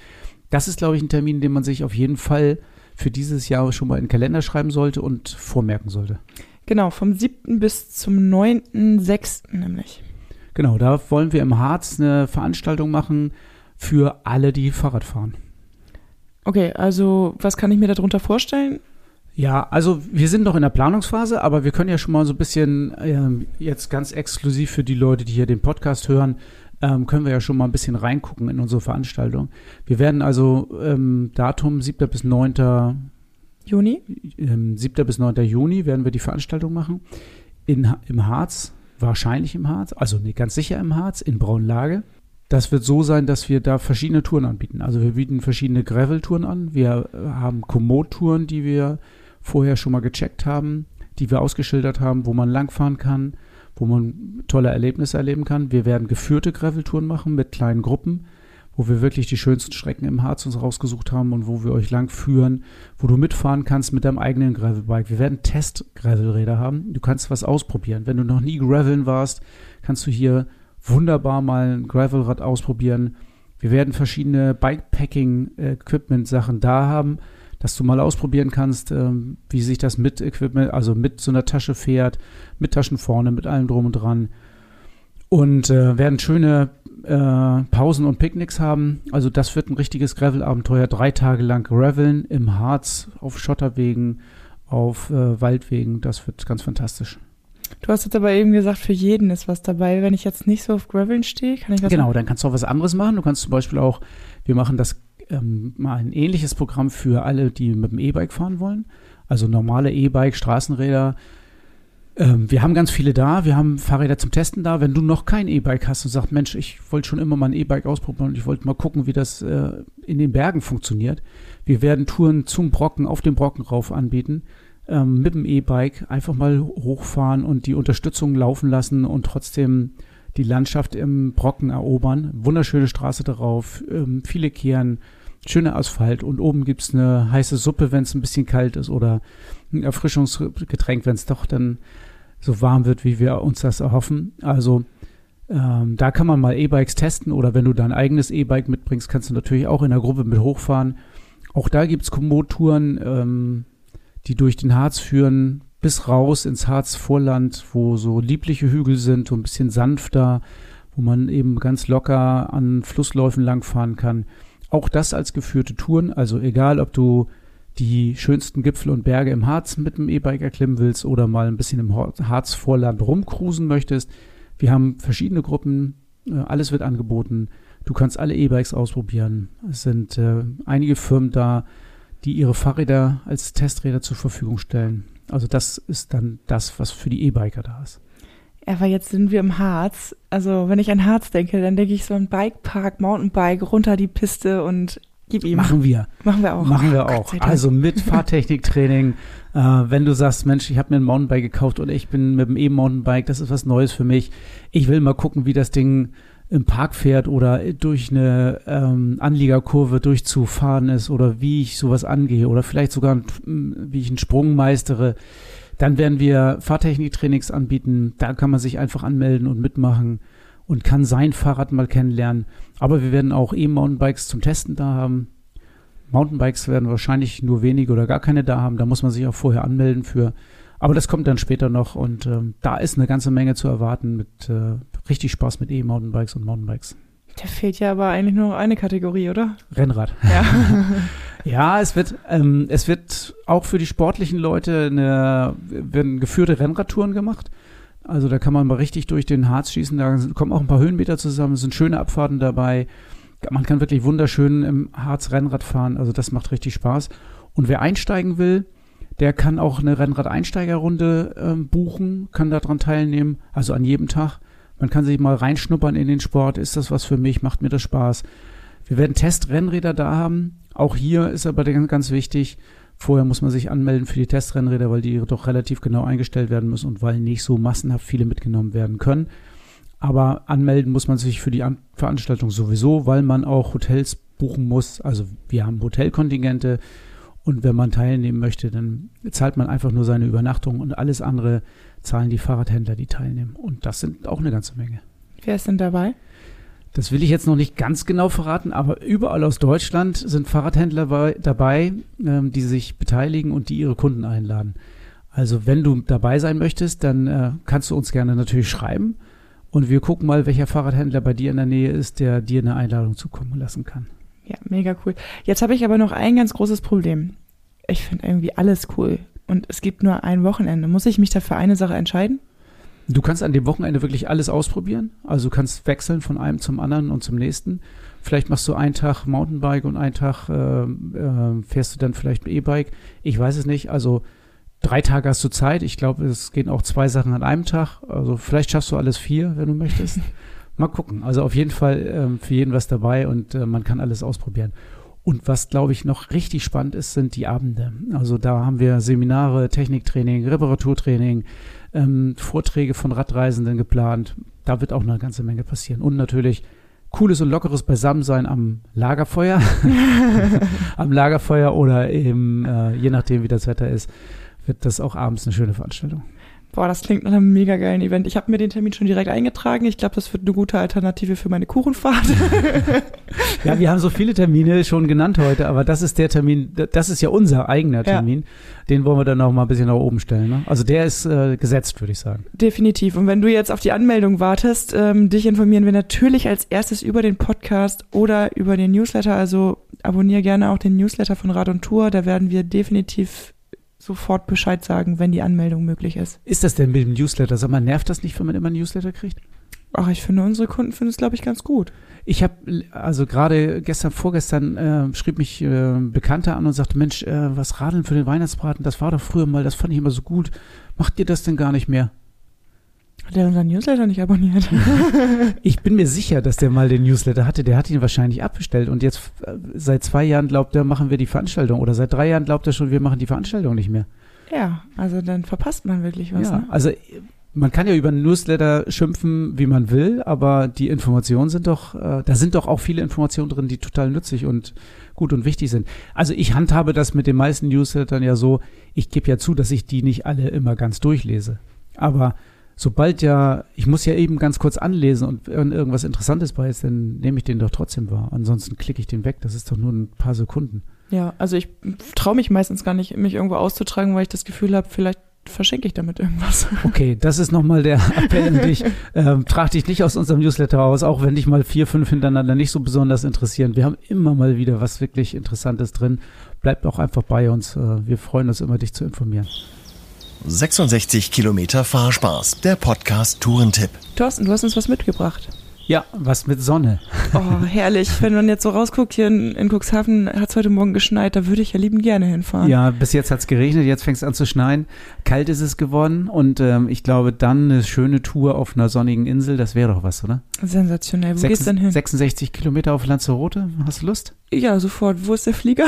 Das ist, glaube ich, ein Termin, den man sich auf jeden Fall für dieses Jahr schon mal in den Kalender schreiben sollte und vormerken sollte. Genau, vom 7. bis zum 9.6. nämlich. Genau, da wollen wir im Harz eine Veranstaltung machen für alle, die Fahrrad fahren. Okay, also was kann ich mir darunter vorstellen? Ja, also wir sind noch in der Planungsphase, aber wir können ja schon mal so ein bisschen ähm, jetzt ganz exklusiv für die Leute, die hier den Podcast hören, ähm, können wir ja schon mal ein bisschen reingucken in unsere Veranstaltung. Wir werden also ähm, Datum 7. bis 9. Juni? Ähm, 7. bis 9. Juni werden wir die Veranstaltung machen. In, Im Harz, wahrscheinlich im Harz, also nee, ganz sicher im Harz, in Braunlage. Das wird so sein, dass wir da verschiedene Touren anbieten. Also wir bieten verschiedene Gravel-Touren an. Wir haben Komoot-Touren, die wir vorher schon mal gecheckt haben, die wir ausgeschildert haben, wo man langfahren kann, wo man tolle Erlebnisse erleben kann. Wir werden geführte Graveltouren machen mit kleinen Gruppen, wo wir wirklich die schönsten Strecken im Harz uns rausgesucht haben und wo wir euch lang führen, wo du mitfahren kannst mit deinem eigenen Gravelbike. Wir werden Test-Gravelräder haben. Du kannst was ausprobieren. Wenn du noch nie Graveln warst, kannst du hier wunderbar mal ein Gravelrad ausprobieren. Wir werden verschiedene Bikepacking-Equipment-Sachen da haben, dass du mal ausprobieren kannst, ähm, wie sich das mit Equipment, also mit so einer Tasche fährt, mit Taschen vorne, mit allem drum und dran. Und äh, werden schöne äh, Pausen und Picknicks haben. Also das wird ein richtiges Gravel-Abenteuer. Drei Tage lang Graveln im Harz, auf Schotterwegen, auf äh, Waldwegen. Das wird ganz fantastisch. Du hast jetzt aber eben gesagt, für jeden ist was dabei. Wenn ich jetzt nicht so auf Graveln stehe, kann ich was Genau, dann kannst du auch was anderes machen. Du kannst zum Beispiel auch, wir machen das ähm, mal ein ähnliches Programm für alle, die mit dem E-Bike fahren wollen. Also normale E-Bike, Straßenräder. Ähm, wir haben ganz viele da. Wir haben Fahrräder zum Testen da. Wenn du noch kein E-Bike hast und sagst, Mensch, ich wollte schon immer mal ein E-Bike ausprobieren und ich wollte mal gucken, wie das äh, in den Bergen funktioniert. Wir werden Touren zum Brocken, auf dem Brocken rauf anbieten ähm, mit dem E-Bike einfach mal hochfahren und die Unterstützung laufen lassen und trotzdem die Landschaft im Brocken erobern. Wunderschöne Straße darauf, ähm, viele Kehren, schöner Asphalt und oben gibt es eine heiße Suppe, wenn es ein bisschen kalt ist oder ein Erfrischungsgetränk, wenn es doch dann so warm wird, wie wir uns das erhoffen. Also ähm, da kann man mal E-Bikes testen oder wenn du dein eigenes E-Bike mitbringst, kannst du natürlich auch in der Gruppe mit hochfahren. Auch da gibt es Komoot-Touren. Ähm, die durch den Harz führen bis raus ins Harzvorland, wo so liebliche Hügel sind, so ein bisschen sanfter, wo man eben ganz locker an Flussläufen langfahren kann. Auch das als geführte Touren, also egal, ob du die schönsten Gipfel und Berge im Harz mit dem E-Bike erklimmen willst oder mal ein bisschen im Harzvorland rumcruisen möchtest. Wir haben verschiedene Gruppen, äh, alles wird angeboten. Du kannst alle E-Bikes ausprobieren. Es sind äh, einige Firmen da, die ihre Fahrräder als Testräder zur Verfügung stellen. Also das ist dann das, was für die E-Biker da ist. Ja, aber jetzt sind wir im Harz. Also wenn ich an Harz denke, dann denke ich so ein Bikepark, Mountainbike, runter die Piste und gib ihm. Machen wir. Machen wir auch. Machen wir auch. Also mit Fahrtechniktraining. äh, wenn du sagst, Mensch, ich habe mir ein Mountainbike gekauft oder ich bin mit dem E-Mountainbike, das ist was Neues für mich. Ich will mal gucken, wie das Ding im Park fährt oder durch eine ähm, Anliegerkurve durchzufahren ist oder wie ich sowas angehe oder vielleicht sogar wie ich einen Sprung meistere, dann werden wir Fahrtechniktrainings anbieten. Da kann man sich einfach anmelden und mitmachen und kann sein Fahrrad mal kennenlernen. Aber wir werden auch E-Mountainbikes zum Testen da haben. Mountainbikes werden wahrscheinlich nur wenige oder gar keine da haben. Da muss man sich auch vorher anmelden für. Aber das kommt dann später noch und ähm, da ist eine ganze Menge zu erwarten mit äh, richtig Spaß mit E-Mountainbikes und Mountainbikes. Da fehlt ja aber eigentlich nur eine Kategorie, oder? Rennrad. Ja, ja es wird ähm, es wird auch für die sportlichen Leute eine werden geführte Rennradtouren gemacht. Also da kann man mal richtig durch den Harz schießen. Da kommen auch ein paar Höhenmeter zusammen. Es sind schöne Abfahrten dabei. Man kann wirklich wunderschön im Harz Rennrad fahren. Also das macht richtig Spaß. Und wer einsteigen will, der kann auch eine Rennrad-Einsteigerrunde ähm, buchen, kann daran teilnehmen, also an jedem Tag. Man kann sich mal reinschnuppern in den Sport. Ist das was für mich? Macht mir das Spaß? Wir werden Testrennräder da haben. Auch hier ist aber ganz wichtig, vorher muss man sich anmelden für die Testrennräder, weil die doch relativ genau eingestellt werden müssen und weil nicht so massenhaft viele mitgenommen werden können. Aber anmelden muss man sich für die An Veranstaltung sowieso, weil man auch Hotels buchen muss. Also wir haben Hotelkontingente, und wenn man teilnehmen möchte, dann zahlt man einfach nur seine Übernachtung und alles andere zahlen die Fahrradhändler, die teilnehmen. Und das sind auch eine ganze Menge. Wer ist denn dabei? Das will ich jetzt noch nicht ganz genau verraten, aber überall aus Deutschland sind Fahrradhändler bei, dabei, ähm, die sich beteiligen und die ihre Kunden einladen. Also wenn du dabei sein möchtest, dann äh, kannst du uns gerne natürlich schreiben und wir gucken mal, welcher Fahrradhändler bei dir in der Nähe ist, der dir eine Einladung zukommen lassen kann. Ja, mega cool. Jetzt habe ich aber noch ein ganz großes Problem. Ich finde irgendwie alles cool. Und es gibt nur ein Wochenende. Muss ich mich dafür eine Sache entscheiden? Du kannst an dem Wochenende wirklich alles ausprobieren. Also du kannst wechseln von einem zum anderen und zum nächsten. Vielleicht machst du einen Tag Mountainbike und einen Tag äh, äh, fährst du dann vielleicht ein E-Bike. Ich weiß es nicht. Also drei Tage hast du Zeit. Ich glaube, es gehen auch zwei Sachen an einem Tag. Also vielleicht schaffst du alles vier, wenn du möchtest. Mal gucken. Also auf jeden Fall ähm, für jeden was dabei und äh, man kann alles ausprobieren. Und was, glaube ich, noch richtig spannend ist, sind die Abende. Also da haben wir Seminare, Techniktraining, Reparaturtraining, ähm, Vorträge von Radreisenden geplant. Da wird auch eine ganze Menge passieren. Und natürlich cooles und lockeres Beisammensein am Lagerfeuer, am Lagerfeuer oder eben, äh, je nachdem wie das Wetter ist, wird das auch abends eine schöne Veranstaltung. Boah, das klingt nach einem mega geilen Event. Ich habe mir den Termin schon direkt eingetragen. Ich glaube, das wird eine gute Alternative für meine Kuchenfahrt. ja, wir haben so viele Termine schon genannt heute, aber das ist der Termin, das ist ja unser eigener Termin. Ja. Den wollen wir dann noch mal ein bisschen nach oben stellen. Ne? Also der ist äh, gesetzt, würde ich sagen. Definitiv. Und wenn du jetzt auf die Anmeldung wartest, ähm, dich informieren wir natürlich als erstes über den Podcast oder über den Newsletter. Also abonniere gerne auch den Newsletter von Rad und Tour. Da werden wir definitiv sofort Bescheid sagen, wenn die Anmeldung möglich ist. Ist das denn mit dem Newsletter? Sag mal, nervt das nicht, wenn man immer ein Newsletter kriegt? Ach, ich finde, unsere Kunden finden es, glaube ich, ganz gut. Ich habe, also gerade gestern, vorgestern, äh, schrieb mich äh, Bekannter an und sagte, Mensch, äh, was Radeln für den Weihnachtsbraten, das war doch früher mal, das fand ich immer so gut. Macht ihr das denn gar nicht mehr? Hat er unseren Newsletter nicht abonniert? ich bin mir sicher, dass der mal den Newsletter hatte. Der hat ihn wahrscheinlich abbestellt. Und jetzt äh, seit zwei Jahren glaubt er, machen wir die Veranstaltung. Oder seit drei Jahren glaubt er schon, wir machen die Veranstaltung nicht mehr. Ja, also dann verpasst man wirklich was. Ja, ne? also man kann ja über einen Newsletter schimpfen, wie man will, aber die Informationen sind doch, äh, da sind doch auch viele Informationen drin, die total nützlich und gut und wichtig sind. Also ich handhabe das mit den meisten Newslettern ja so, ich gebe ja zu, dass ich die nicht alle immer ganz durchlese. Aber sobald ja, ich muss ja eben ganz kurz anlesen und wenn irgendwas Interessantes bei ist, dann nehme ich den doch trotzdem wahr. Ansonsten klicke ich den weg. Das ist doch nur ein paar Sekunden. Ja, also ich traue mich meistens gar nicht, mich irgendwo auszutragen, weil ich das Gefühl habe, vielleicht verschenke ich damit irgendwas. Okay, das ist nochmal der Appell an dich. Ähm, trag dich nicht aus unserem Newsletter aus, auch wenn dich mal vier, fünf hintereinander nicht so besonders interessieren. Wir haben immer mal wieder was wirklich Interessantes drin. Bleibt auch einfach bei uns. Äh, wir freuen uns immer, dich zu informieren. 66 Kilometer Fahrspaß, der Podcast Tourentipp. Thorsten, du hast uns was mitgebracht. Ja, was mit Sonne. Oh, herrlich. Wenn man jetzt so rausguckt, hier in, in Cuxhaven hat es heute Morgen geschneit, da würde ich ja liebend gerne hinfahren. Ja, bis jetzt hat es geregnet, jetzt fängt es an zu schneien. Kalt ist es geworden und ähm, ich glaube, dann eine schöne Tour auf einer sonnigen Insel, das wäre doch was, oder? Sensationell. Wo Sechs, geht's denn hin? 66 Kilometer auf Lanzarote, hast du Lust? Ja, sofort. Wo ist der Flieger?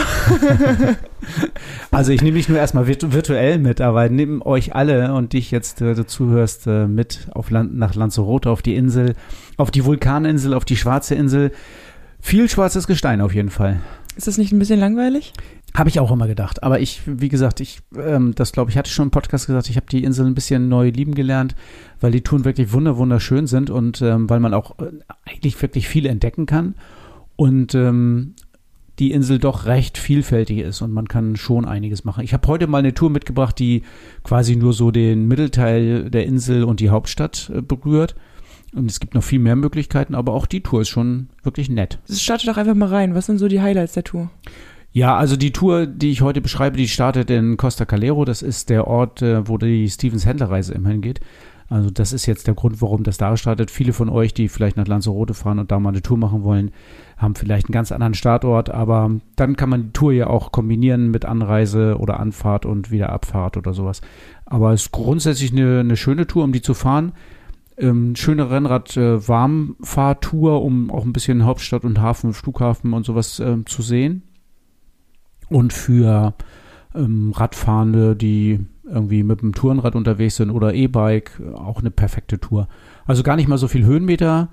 also ich nehme dich nur erstmal virtuell mit, aber nehme euch alle und dich jetzt, äh, du zuhörst, äh, mit auf Land, nach Lanzarote, auf die Insel, auf die Vulkaninsel, auf die Schwarze Insel. Viel schwarzes Gestein auf jeden Fall. Ist das nicht ein bisschen langweilig? Habe ich auch immer gedacht. Aber ich, wie gesagt, ich, ähm, das glaube ich, hatte schon im Podcast gesagt, ich habe die Insel ein bisschen neu lieben gelernt, weil die Touren wirklich wunder wunderschön sind und ähm, weil man auch äh, eigentlich wirklich viel entdecken kann. Und ähm, die Insel doch recht vielfältig ist und man kann schon einiges machen. Ich habe heute mal eine Tour mitgebracht, die quasi nur so den Mittelteil der Insel und die Hauptstadt äh, berührt. Und es gibt noch viel mehr Möglichkeiten, aber auch die Tour ist schon wirklich nett. Starte doch einfach mal rein. Was sind so die Highlights der Tour? Ja, also die Tour, die ich heute beschreibe, die startet in Costa Calero. Das ist der Ort, äh, wo die Stevens Händlerreise immerhin geht. Also das ist jetzt der Grund, warum das da startet. Viele von euch, die vielleicht nach Lanzarote fahren und da mal eine Tour machen wollen, haben vielleicht einen ganz anderen Startort, aber dann kann man die Tour ja auch kombinieren mit Anreise oder Anfahrt und wieder Abfahrt oder sowas. Aber es ist grundsätzlich eine, eine schöne Tour, um die zu fahren ähm, schöne Rennrad-Warmfahrtour, äh, um auch ein bisschen Hauptstadt und Hafen, Flughafen und sowas äh, zu sehen. Und für ähm, Radfahrende, die irgendwie mit dem Tourenrad unterwegs sind oder E-Bike, auch eine perfekte Tour. Also gar nicht mal so viel Höhenmeter,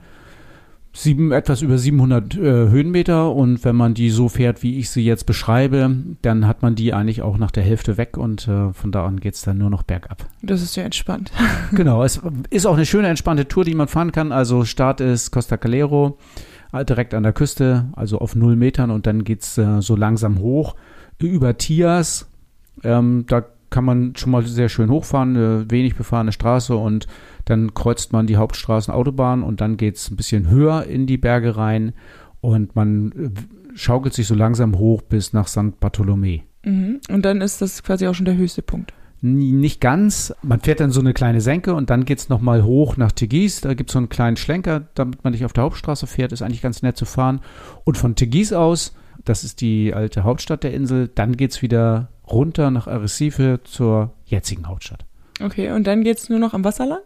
sieben, etwas über 700 äh, Höhenmeter und wenn man die so fährt, wie ich sie jetzt beschreibe, dann hat man die eigentlich auch nach der Hälfte weg und äh, von da an geht es dann nur noch bergab. Das ist ja entspannt. genau, es ist auch eine schöne, entspannte Tour, die man fahren kann. Also Start ist Costa Calero, direkt an der Küste, also auf null Metern und dann geht es äh, so langsam hoch über Tias. Ähm, da kann man schon mal sehr schön hochfahren, eine wenig befahrene Straße und dann kreuzt man die Hauptstraßenautobahn und dann geht es ein bisschen höher in die Berge rein und man äh, schaukelt sich so langsam hoch bis nach St. Bartholomä. Mhm. Und dann ist das quasi auch schon der höchste Punkt. Nicht ganz. Man fährt dann so eine kleine Senke und dann geht es nochmal hoch nach Tegis. Da gibt es so einen kleinen Schlenker, damit man nicht auf der Hauptstraße fährt. Ist eigentlich ganz nett zu fahren. Und von Tegis aus, das ist die alte Hauptstadt der Insel, dann geht es wieder runter nach Arrecife zur jetzigen Hauptstadt. Okay, und dann geht es nur noch am Wasser lang?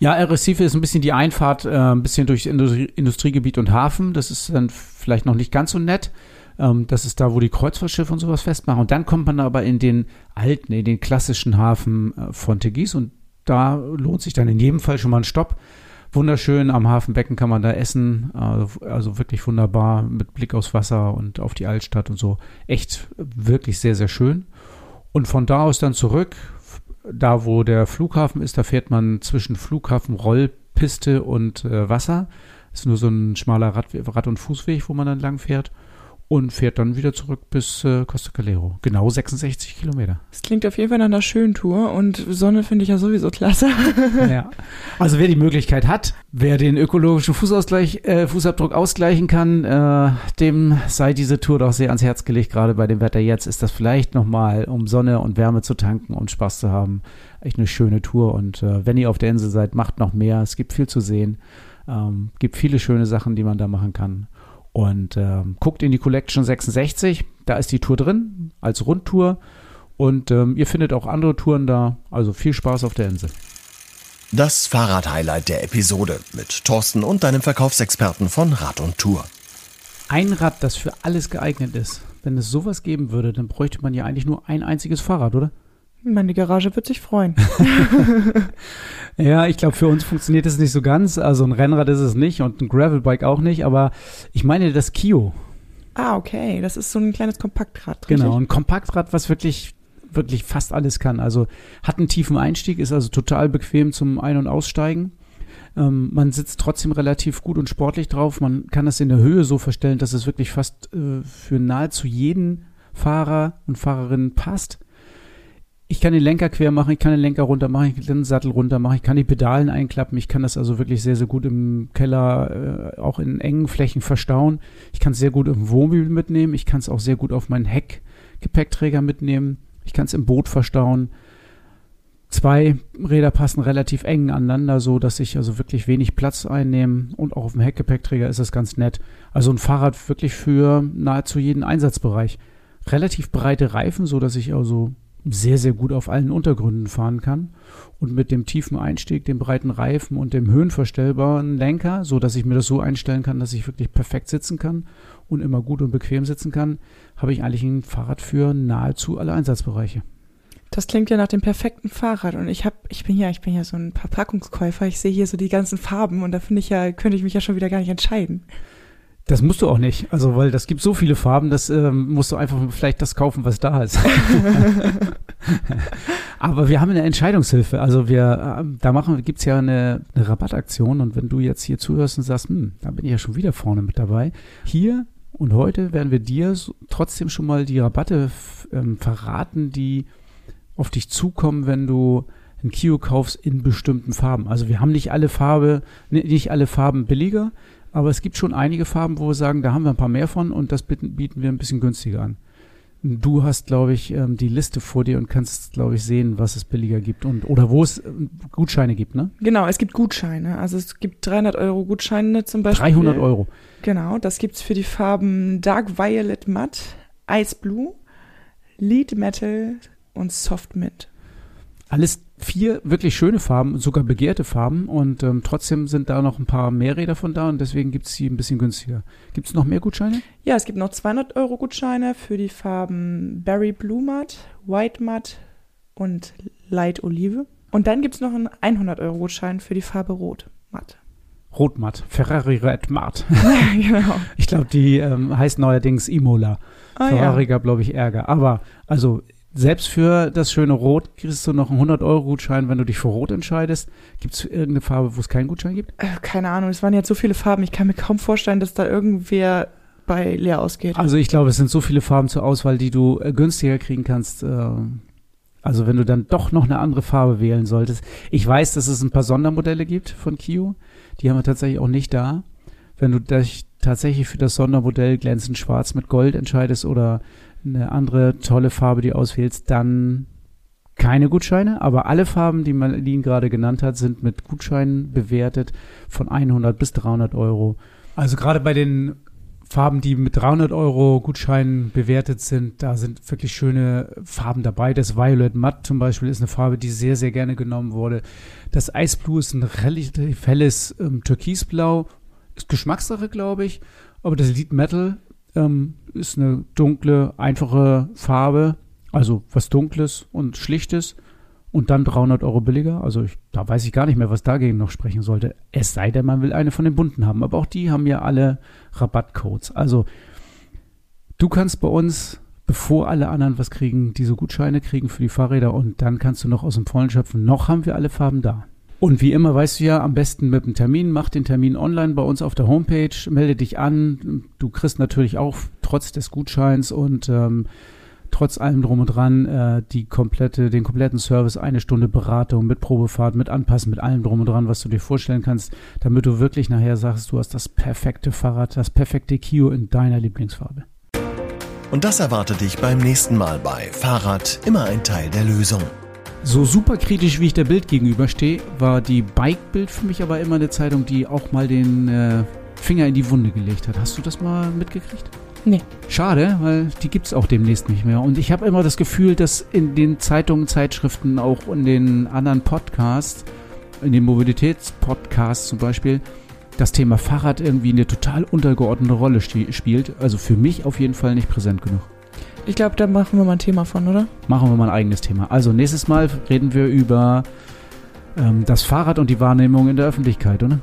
Ja, Arrecife ist ein bisschen die Einfahrt, äh, ein bisschen durchs Industrie Industriegebiet und Hafen. Das ist dann vielleicht noch nicht ganz so nett. Ähm, das ist da, wo die Kreuzfahrtschiffe und sowas festmachen. Und dann kommt man aber in den alten, in den klassischen Hafen äh, von Tegis und da lohnt sich dann in jedem Fall schon mal ein Stopp, Wunderschön, am Hafenbecken kann man da essen, also, also wirklich wunderbar mit Blick aufs Wasser und auf die Altstadt und so. Echt wirklich sehr, sehr schön. Und von da aus dann zurück, da wo der Flughafen ist, da fährt man zwischen Flughafen, Rollpiste und äh, Wasser. Ist nur so ein schmaler Rad, Rad- und Fußweg, wo man dann lang fährt und fährt dann wieder zurück bis äh, Costa Calero. Genau 66 Kilometer. Das klingt auf jeden Fall nach einer schönen Tour und Sonne finde ich ja sowieso klasse. ja. Also wer die Möglichkeit hat, wer den ökologischen Fußausgleich, äh, Fußabdruck ausgleichen kann, äh, dem sei diese Tour doch sehr ans Herz gelegt. Gerade bei dem Wetter jetzt ist das vielleicht nochmal, um Sonne und Wärme zu tanken und Spaß zu haben, echt eine schöne Tour. Und äh, wenn ihr auf der Insel seid, macht noch mehr. Es gibt viel zu sehen. Ähm, gibt viele schöne Sachen, die man da machen kann. Und ähm, guckt in die Collection 66, da ist die Tour drin als Rundtour. Und ähm, ihr findet auch andere Touren da. Also viel Spaß auf der Insel. Das Fahrrad-Highlight der Episode mit Thorsten und deinem Verkaufsexperten von Rad und Tour. Ein Rad, das für alles geeignet ist. Wenn es sowas geben würde, dann bräuchte man ja eigentlich nur ein einziges Fahrrad, oder? Meine Garage wird sich freuen. ja, ich glaube, für uns funktioniert das nicht so ganz. Also ein Rennrad ist es nicht und ein Gravelbike auch nicht, aber ich meine das Kio. Ah, okay. Das ist so ein kleines Kompaktrad. Genau, richtig? ein Kompaktrad, was wirklich, wirklich fast alles kann. Also hat einen tiefen Einstieg, ist also total bequem zum Ein- und Aussteigen. Ähm, man sitzt trotzdem relativ gut und sportlich drauf. Man kann es in der Höhe so verstellen, dass es wirklich fast äh, für nahezu jeden Fahrer und Fahrerin passt ich kann den Lenker quer machen, ich kann den Lenker runter machen, ich kann den Sattel runter machen, ich kann die Pedalen einklappen, ich kann das also wirklich sehr, sehr gut im Keller, äh, auch in engen Flächen verstauen. Ich kann es sehr gut im Wohnmobil mitnehmen, ich kann es auch sehr gut auf meinen Heckgepäckträger mitnehmen, ich kann es im Boot verstauen. Zwei Räder passen relativ eng aneinander, so dass ich also wirklich wenig Platz einnehme und auch auf dem Heckgepäckträger ist das ganz nett. Also ein Fahrrad wirklich für nahezu jeden Einsatzbereich. Relativ breite Reifen, so dass ich also sehr, sehr gut auf allen Untergründen fahren kann. Und mit dem tiefen Einstieg, dem breiten Reifen und dem höhenverstellbaren Lenker, so dass ich mir das so einstellen kann, dass ich wirklich perfekt sitzen kann und immer gut und bequem sitzen kann, habe ich eigentlich ein Fahrrad für nahezu alle Einsatzbereiche. Das klingt ja nach dem perfekten Fahrrad und ich habe, ich bin ja, ich bin ja so ein Verpackungskäufer. Ich sehe hier so die ganzen Farben und da finde ich ja, könnte ich mich ja schon wieder gar nicht entscheiden. Das musst du auch nicht, also weil das gibt so viele Farben, das ähm, musst du einfach vielleicht das kaufen, was da ist. Aber wir haben eine Entscheidungshilfe, also wir, äh, da machen, gibt's ja eine, eine Rabattaktion und wenn du jetzt hier zuhörst und sagst, hm, da bin ich ja schon wieder vorne mit dabei, hier und heute werden wir dir trotzdem schon mal die Rabatte ähm, verraten, die auf dich zukommen, wenn du ein Kio kaufst in bestimmten Farben. Also wir haben nicht alle Farbe, nicht alle Farben billiger, aber es gibt schon einige Farben, wo wir sagen, da haben wir ein paar mehr von und das bieten, wir ein bisschen günstiger an. Du hast, glaube ich, ähm, die Liste vor dir und kannst, glaube ich, sehen, was es billiger gibt und oder wo es ähm, Gutscheine gibt, ne? Genau, es gibt Gutscheine. Also es gibt 300 Euro Gutscheine zum Beispiel. 300 Euro. Genau, das gibt's für die Farben Dark Violet Matte, Ice Blue, Lead Metal und Soft Mint. Alles vier wirklich schöne Farben, sogar begehrte Farben und ähm, trotzdem sind da noch ein paar mehr Räder von da und deswegen gibt es sie ein bisschen günstiger. Gibt es noch mehr Gutscheine? Ja, es gibt noch 200 Euro Gutscheine für die Farben Berry Blue Matte, White Matte und Light Olive. Und dann gibt es noch einen 100 Euro Gutschein für die Farbe Rot Matt. Rotmatt, Ferrari Red Matt. genau. Ich glaube, die ähm, heißt neuerdings Imola. Ah, Ferrari ja. gab, glaube ich, Ärger. Aber also selbst für das schöne Rot kriegst du noch einen 100-Euro-Gutschein, wenn du dich für Rot entscheidest. Gibt es irgendeine Farbe, wo es keinen Gutschein gibt? Äh, keine Ahnung, es waren jetzt so viele Farben. Ich kann mir kaum vorstellen, dass da irgendwer bei leer ausgeht. Also ich glaube, es sind so viele Farben zur Auswahl, die du äh, günstiger kriegen kannst. Äh, also wenn du dann doch noch eine andere Farbe wählen solltest. Ich weiß, dass es ein paar Sondermodelle gibt von Kio. Die haben wir tatsächlich auch nicht da. Wenn du dich tatsächlich für das Sondermodell glänzend schwarz mit Gold entscheidest oder eine andere tolle Farbe, die auswählst, dann keine Gutscheine, aber alle Farben, die Marlene gerade genannt hat, sind mit Gutscheinen bewertet von 100 bis 300 Euro. Also gerade bei den Farben, die mit 300 Euro Gutscheinen bewertet sind, da sind wirklich schöne Farben dabei. Das Violet Matte zum Beispiel ist eine Farbe, die sehr, sehr gerne genommen wurde. Das Ice Blue ist ein relativ helles ähm, Türkisblau. Ist Geschmackssache, glaube ich. Aber das Lead Metal ähm, ist eine dunkle, einfache Farbe. Also was Dunkles und Schlichtes. und dann 300 Euro billiger. Also ich, da weiß ich gar nicht mehr, was dagegen noch sprechen sollte. Es sei denn, man will eine von den bunten haben. Aber auch die haben ja alle Rabattcodes. Also du kannst bei uns, bevor alle anderen was kriegen, diese Gutscheine kriegen für die Fahrräder und dann kannst du noch aus dem Vollen schöpfen. Noch haben wir alle Farben da. Und wie immer weißt du ja, am besten mit dem Termin, mach den Termin online bei uns auf der Homepage, melde dich an. Du kriegst natürlich auch trotz des Gutscheins und ähm, trotz allem drum und dran äh, die komplette, den kompletten Service, eine Stunde Beratung mit Probefahrt, mit Anpassen, mit allem drum und dran, was du dir vorstellen kannst, damit du wirklich nachher sagst, du hast das perfekte Fahrrad, das perfekte Kio in deiner Lieblingsfarbe. Und das erwartet dich beim nächsten Mal bei Fahrrad immer ein Teil der Lösung. So super kritisch, wie ich der Bild gegenüberstehe, war die Bike-Bild für mich aber immer eine Zeitung, die auch mal den äh, Finger in die Wunde gelegt hat. Hast du das mal mitgekriegt? Nee. Schade, weil die gibt es auch demnächst nicht mehr. Und ich habe immer das Gefühl, dass in den Zeitungen, Zeitschriften, auch in den anderen Podcasts, in den Mobilitätspodcasts zum Beispiel, das Thema Fahrrad irgendwie eine total untergeordnete Rolle spielt. Also für mich auf jeden Fall nicht präsent genug. Ich glaube, da machen wir mal ein Thema von, oder? Machen wir mal ein eigenes Thema. Also nächstes Mal reden wir über ähm, das Fahrrad und die Wahrnehmung in der Öffentlichkeit, oder?